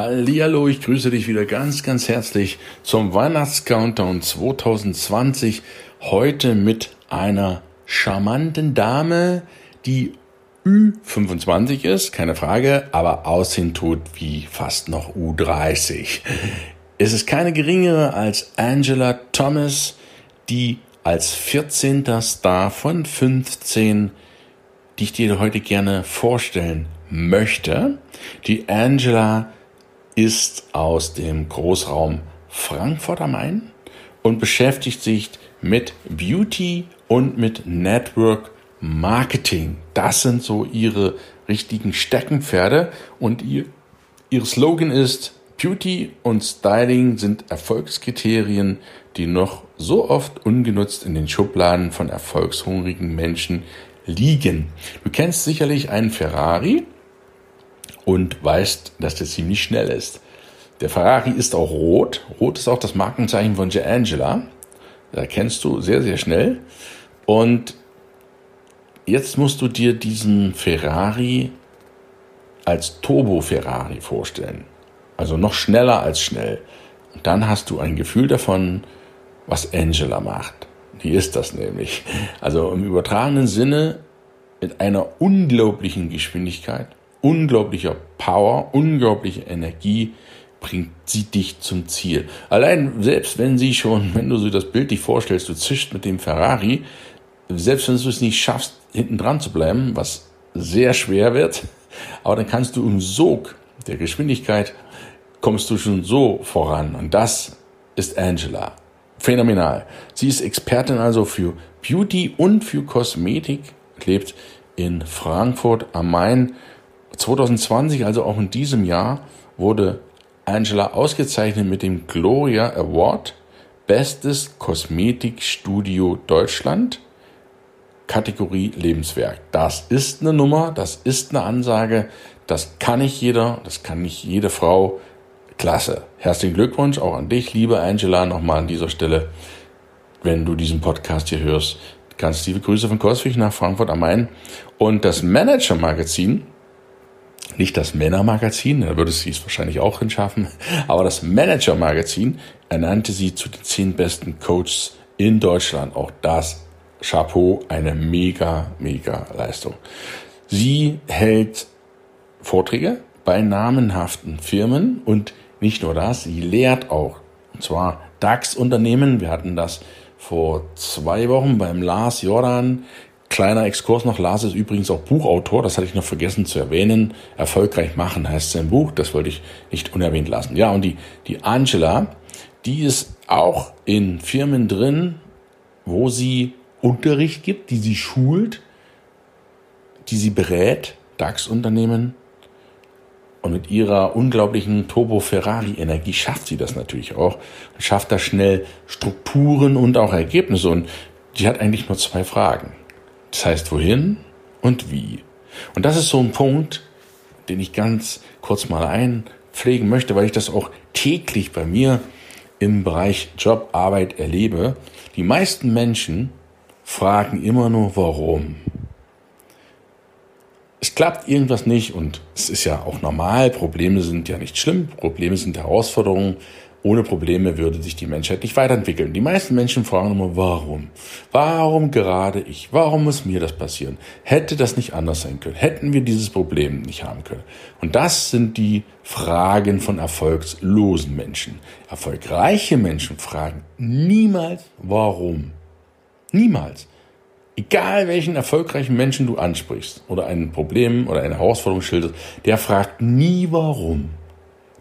Hallo, ich grüße dich wieder ganz, ganz herzlich zum Weihnachtscountdown 2020. Heute mit einer charmanten Dame, die Ü25 ist, keine Frage, aber aussehen tut wie fast noch U30. Es ist keine geringere als Angela Thomas, die als 14. Star von 15, die ich dir heute gerne vorstellen möchte. Die Angela ist aus dem Großraum Frankfurt am Main und beschäftigt sich mit Beauty und mit Network Marketing. Das sind so ihre richtigen Steckenpferde und ihr, ihr Slogan ist Beauty und Styling sind Erfolgskriterien, die noch so oft ungenutzt in den Schubladen von erfolgshungrigen Menschen liegen. Du kennst sicherlich einen Ferrari, und weißt, dass der ziemlich schnell ist. Der Ferrari ist auch rot. Rot ist auch das Markenzeichen von Angela. Da kennst du sehr, sehr schnell. Und jetzt musst du dir diesen Ferrari als Turbo-Ferrari vorstellen. Also noch schneller als schnell. Und dann hast du ein Gefühl davon, was Angela macht. Die ist das nämlich. Also im übertragenen Sinne mit einer unglaublichen Geschwindigkeit unglaublicher Power, unglaubliche Energie bringt sie dich zum Ziel. Allein selbst wenn sie schon, wenn du so das Bild dich vorstellst, du zischst mit dem Ferrari, selbst wenn du es nicht schaffst, hinten dran zu bleiben, was sehr schwer wird, aber dann kannst du im Sog der Geschwindigkeit kommst du schon so voran. Und das ist Angela. Phänomenal. Sie ist Expertin also für Beauty und für Kosmetik, lebt in Frankfurt am Main 2020, also auch in diesem Jahr, wurde Angela ausgezeichnet mit dem Gloria Award Bestes Kosmetikstudio Deutschland Kategorie Lebenswerk. Das ist eine Nummer, das ist eine Ansage, das kann nicht jeder, das kann nicht jede Frau. Klasse. Herzlichen Glückwunsch auch an dich, liebe Angela, nochmal an dieser Stelle. Wenn du diesen Podcast hier hörst, ganz liebe Grüße von Koswig nach Frankfurt am Main. Und das Manager Magazin nicht das Männermagazin, da würde sie es wahrscheinlich auch hinschaffen, aber das Manager-Magazin ernannte sie zu den zehn besten Coaches in Deutschland. Auch das Chapeau, eine mega, mega Leistung. Sie hält Vorträge bei namenhaften Firmen und nicht nur das, sie lehrt auch. Und zwar DAX-Unternehmen. Wir hatten das vor zwei Wochen beim Lars Jordan Kleiner Exkurs noch, Lars ist übrigens auch Buchautor, das hatte ich noch vergessen zu erwähnen. Erfolgreich machen heißt sein Buch, das wollte ich nicht unerwähnt lassen. Ja, und die, die Angela, die ist auch in Firmen drin, wo sie Unterricht gibt, die sie schult, die sie berät, DAX-Unternehmen. Und mit ihrer unglaublichen Turbo-Ferrari-Energie schafft sie das natürlich auch. Schafft da schnell Strukturen und auch Ergebnisse. Und die hat eigentlich nur zwei Fragen. Das heißt, wohin und wie. Und das ist so ein Punkt, den ich ganz kurz mal einpflegen möchte, weil ich das auch täglich bei mir im Bereich Job, Arbeit erlebe. Die meisten Menschen fragen immer nur, warum. Es klappt irgendwas nicht und es ist ja auch normal. Probleme sind ja nicht schlimm. Probleme sind Herausforderungen. Ohne Probleme würde sich die Menschheit nicht weiterentwickeln. Die meisten Menschen fragen immer, warum? Warum gerade ich? Warum muss mir das passieren? Hätte das nicht anders sein können? Hätten wir dieses Problem nicht haben können? Und das sind die Fragen von erfolgslosen Menschen. Erfolgreiche Menschen fragen niemals, warum? Niemals. Egal welchen erfolgreichen Menschen du ansprichst oder ein Problem oder eine Herausforderung schilderst, der fragt nie warum.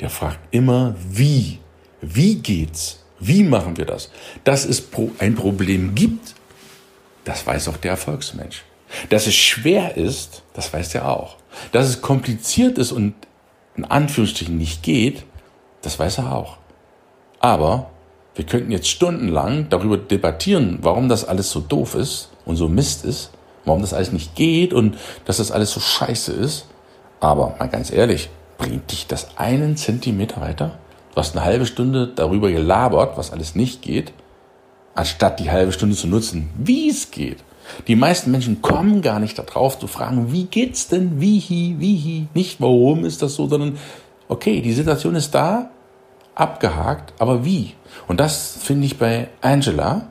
Der fragt immer wie. Wie geht's? Wie machen wir das? Dass es ein Problem gibt, das weiß auch der Erfolgsmensch. Dass es schwer ist, das weiß er auch. Dass es kompliziert ist und in Anführungsstrichen nicht geht, das weiß er auch. Aber wir könnten jetzt stundenlang darüber debattieren, warum das alles so doof ist und so Mist ist, warum das alles nicht geht und dass das alles so scheiße ist. Aber mal ganz ehrlich, bringt dich das einen Zentimeter weiter? Du hast eine halbe Stunde darüber gelabert, was alles nicht geht, anstatt die halbe Stunde zu nutzen, wie es geht. Die meisten Menschen kommen gar nicht darauf zu fragen, wie geht's denn, wie hi, wie hi, nicht warum ist das so, sondern okay, die Situation ist da, abgehakt, aber wie? Und das finde ich bei Angela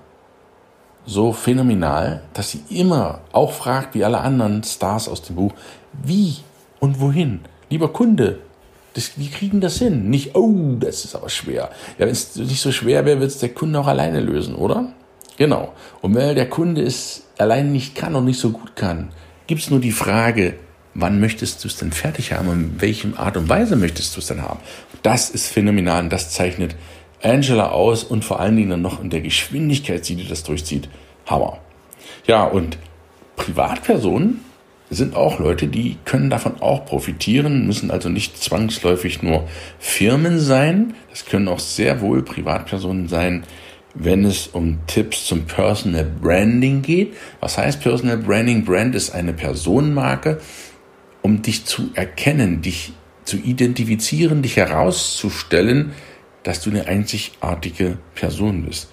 so phänomenal, dass sie immer auch fragt, wie alle anderen Stars aus dem Buch, wie und wohin? Lieber Kunde, das, wie kriegen das hin? Nicht, oh, das ist aber schwer. Ja, wenn es nicht so schwer wäre, wird es der Kunde auch alleine lösen, oder? Genau. Und wenn der Kunde es alleine nicht kann und nicht so gut kann, gibt es nur die Frage, wann möchtest du es denn fertig haben und in welchem Art und Weise möchtest du es denn haben? Das ist phänomenal und das zeichnet Angela aus und vor allen Dingen dann noch in der Geschwindigkeit, die das durchzieht. Hammer. Ja, und Privatpersonen sind auch Leute, die können davon auch profitieren, müssen also nicht zwangsläufig nur Firmen sein. Das können auch sehr wohl Privatpersonen sein, wenn es um Tipps zum Personal Branding geht. Was heißt Personal Branding? Brand ist eine Personenmarke, um dich zu erkennen, dich zu identifizieren, dich herauszustellen, dass du eine einzigartige Person bist.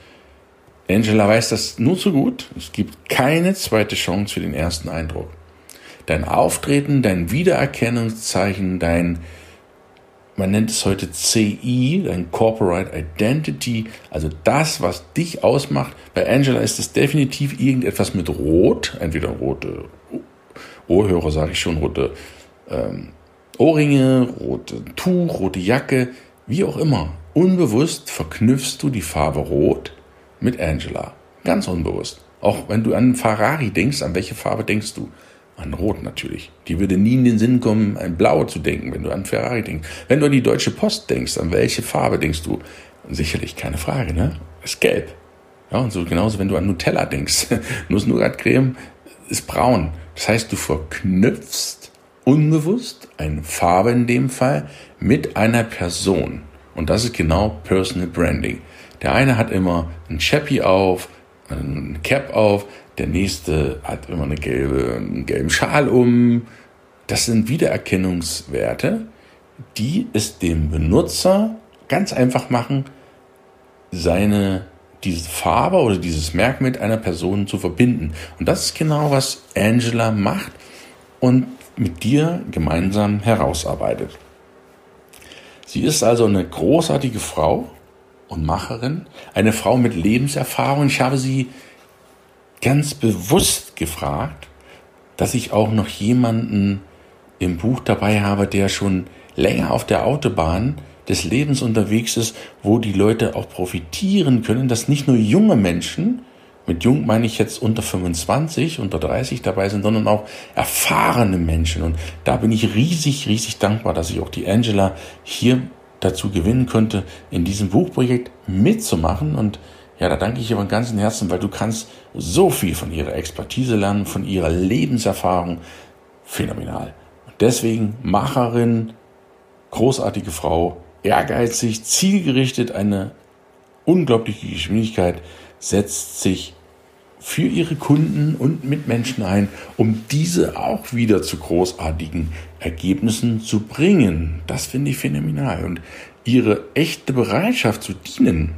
Angela weiß das nur zu gut. Es gibt keine zweite Chance für den ersten Eindruck. Dein Auftreten, dein Wiedererkennungszeichen, dein, man nennt es heute CI, dein Corporate Identity, also das, was dich ausmacht. Bei Angela ist es definitiv irgendetwas mit Rot, entweder rote Ohrhörer, sage ich schon, rote ähm, Ohrringe, rote Tuch, rote Jacke, wie auch immer. Unbewusst verknüpfst du die Farbe Rot mit Angela. Ganz unbewusst. Auch wenn du an Ferrari denkst, an welche Farbe denkst du? An Rot natürlich. Die würde nie in den Sinn kommen, ein Blau zu denken, wenn du an Ferrari denkst. Wenn du an die Deutsche Post denkst, an welche Farbe denkst du? Sicherlich keine Frage, ne? Ist gelb. Ja, und so genauso, wenn du an Nutella denkst. Nuss-Nougat-Creme ist braun. Das heißt, du verknüpfst unbewusst eine Farbe in dem Fall mit einer Person. Und das ist genau Personal Branding. Der eine hat immer ein Chappy auf, ein Cap auf, der nächste hat immer eine gelbe, einen gelben Schal um. Das sind Wiedererkennungswerte, die es dem Benutzer ganz einfach machen, seine diese Farbe oder dieses Merk mit einer Person zu verbinden. Und das ist genau, was Angela macht und mit dir gemeinsam herausarbeitet. Sie ist also eine großartige Frau und Macherin, eine Frau mit Lebenserfahrung. Ich habe sie ganz bewusst gefragt, dass ich auch noch jemanden im Buch dabei habe, der schon länger auf der Autobahn des Lebens unterwegs ist, wo die Leute auch profitieren können, dass nicht nur junge Menschen mit jung meine ich jetzt unter 25, unter 30 dabei sind, sondern auch erfahrene Menschen. Und da bin ich riesig, riesig dankbar, dass ich auch die Angela hier dazu gewinnen konnte, in diesem Buchprojekt mitzumachen. Und ja, da danke ich ihr von ganzem Herzen, weil du kannst so viel von ihrer Expertise lernen, von ihrer Lebenserfahrung. Phänomenal. Und deswegen Macherin, großartige Frau, ehrgeizig, zielgerichtet, eine unglaubliche Geschwindigkeit, setzt sich für ihre Kunden und Mitmenschen ein, um diese auch wieder zu großartigen Ergebnissen zu bringen. Das finde ich phänomenal. Und ihre echte Bereitschaft zu dienen,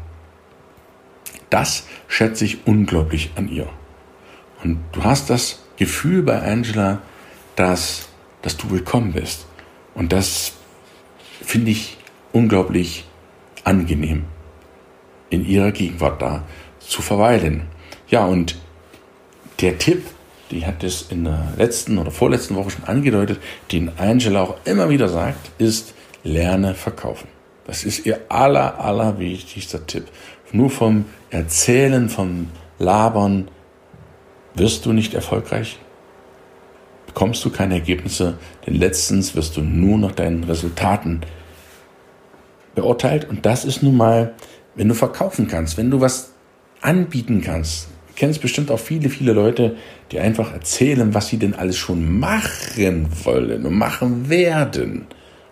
das schätze ich unglaublich an ihr. Und du hast das Gefühl bei Angela, dass, dass du willkommen bist. Und das finde ich unglaublich angenehm, in ihrer Gegenwart da zu verweilen. Ja, und der Tipp, die hat es in der letzten oder vorletzten Woche schon angedeutet, den Angela auch immer wieder sagt, ist, lerne verkaufen. Das ist ihr aller, aller wichtigster Tipp. Nur vom Erzählen, vom Labern wirst du nicht erfolgreich, bekommst du keine Ergebnisse, denn letztens wirst du nur nach deinen Resultaten beurteilt. Und das ist nun mal, wenn du verkaufen kannst, wenn du was anbieten kannst, kennst bestimmt auch viele, viele Leute, die einfach erzählen, was sie denn alles schon machen wollen und machen werden.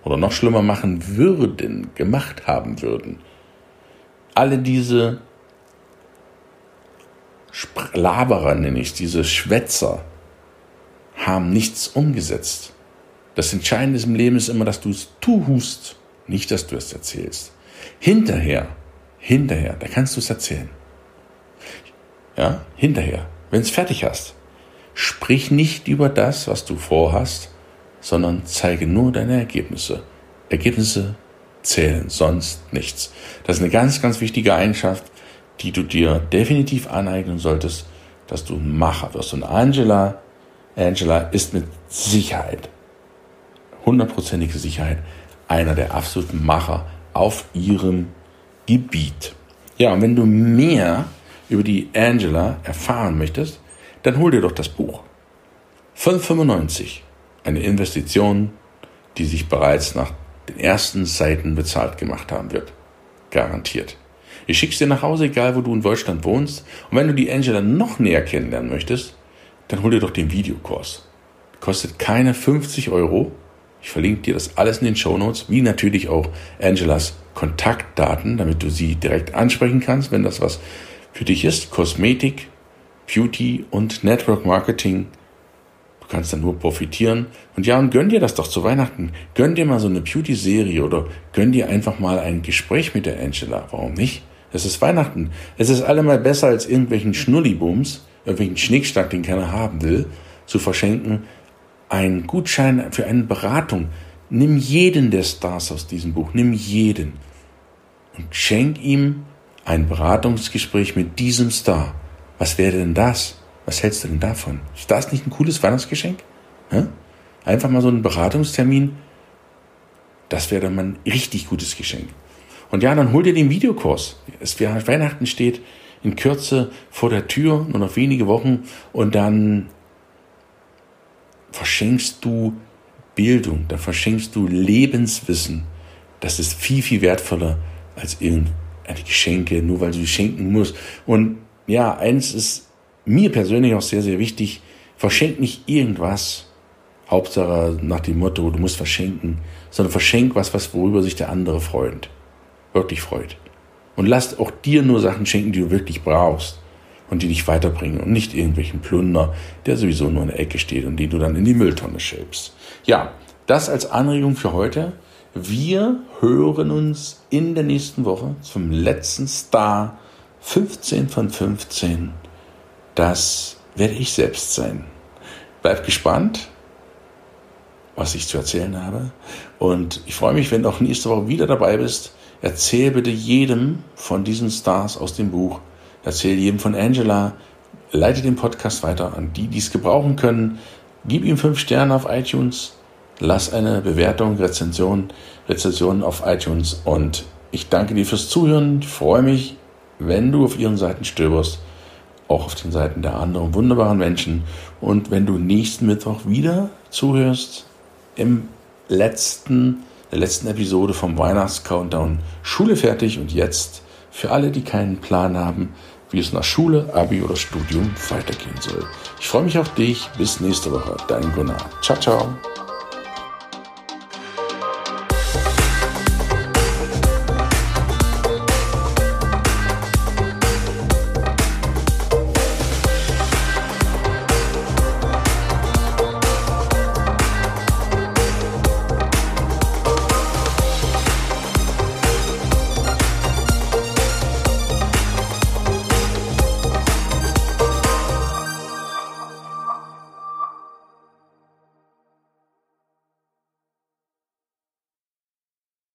Oder noch schlimmer machen würden, gemacht haben würden. alle diese Laberer, nenne ich diese Schwätzer, haben nichts umgesetzt. Das Entscheidende im Leben ist immer, dass du es tust, nicht, dass du es erzählst. Hinterher, hinterher, da kannst du es erzählen. Ja, hinterher, wenn es fertig hast. Sprich nicht über das, was du vorhast, sondern zeige nur deine Ergebnisse. Ergebnisse zählen, sonst nichts. Das ist eine ganz, ganz wichtige Eigenschaft, die du dir definitiv aneignen solltest, dass du Macher wirst. Und Angela, Angela ist mit Sicherheit, hundertprozentige Sicherheit, einer der absoluten Macher auf ihrem Gebiet. Ja, und wenn du mehr über die Angela erfahren möchtest, dann hol dir doch das Buch. 5,95. Eine Investition, die sich bereits nach den ersten Seiten bezahlt gemacht haben wird. Garantiert. Ich schick's dir nach Hause, egal wo du in Deutschland wohnst. Und wenn du die Angela noch näher kennenlernen möchtest, dann hol dir doch den Videokurs. Kostet keine 50 Euro. Ich verlinke dir das alles in den Show Notes, wie natürlich auch Angelas Kontaktdaten, damit du sie direkt ansprechen kannst, wenn das was für dich ist. Kosmetik, Beauty und Network Marketing. Du kannst dann nur profitieren. Und ja, und gönn dir das doch zu Weihnachten. Gönn dir mal so eine Beauty-Serie oder gönn dir einfach mal ein Gespräch mit der Angela. Warum nicht? Es ist Weihnachten. Es ist allemal besser als irgendwelchen Schnullibums, irgendwelchen Schnickschnack, den keiner haben will, zu verschenken. Ein Gutschein für eine Beratung. Nimm jeden der Stars aus diesem Buch. Nimm jeden. Und schenk ihm ein Beratungsgespräch mit diesem Star. Was wäre denn das? Was hältst du denn davon? Ist das nicht ein cooles Weihnachtsgeschenk? Hä? Einfach mal so einen Beratungstermin. Das wäre dann mal ein richtig gutes Geschenk. Und ja, dann hol dir den Videokurs. Es Weihnachten steht in Kürze vor der Tür, nur noch wenige Wochen. Und dann verschenkst du Bildung, da verschenkst du Lebenswissen. Das ist viel, viel wertvoller als irgendeine Geschenke, nur weil du schenken musst. Und ja, eins ist mir persönlich auch sehr, sehr wichtig. Verschenk nicht irgendwas. Hauptsache nach dem Motto, du musst verschenken, sondern verschenk was, was worüber sich der andere freut. Wirklich freut. Und lass auch dir nur Sachen schenken, die du wirklich brauchst und die dich weiterbringen und nicht irgendwelchen Plunder, der sowieso nur in der Ecke steht und den du dann in die Mülltonne schälpst. Ja, das als Anregung für heute. Wir hören uns in der nächsten Woche zum letzten Star 15 von 15. Das werde ich selbst sein. Bleib gespannt, was ich zu erzählen habe. Und ich freue mich, wenn du auch nächste Woche wieder dabei bist. Erzähl bitte jedem von diesen Stars aus dem Buch. Erzähl jedem von Angela. Leite den Podcast weiter an die, die es gebrauchen können. Gib ihm fünf Sterne auf iTunes. Lass eine Bewertung, Rezension, Rezension auf iTunes. Und ich danke dir fürs Zuhören. Ich freue mich, wenn du auf ihren Seiten stöberst, auch auf den Seiten der anderen wunderbaren Menschen. Und wenn du nächsten Mittwoch wieder zuhörst, im letzten, der letzten Episode vom Weihnachts-Countdown Schule fertig und jetzt für alle, die keinen Plan haben, wie es nach Schule, Abi oder Studium weitergehen soll. Ich freue mich auf dich. Bis nächste Woche. Dein Gunnar. Ciao, ciao.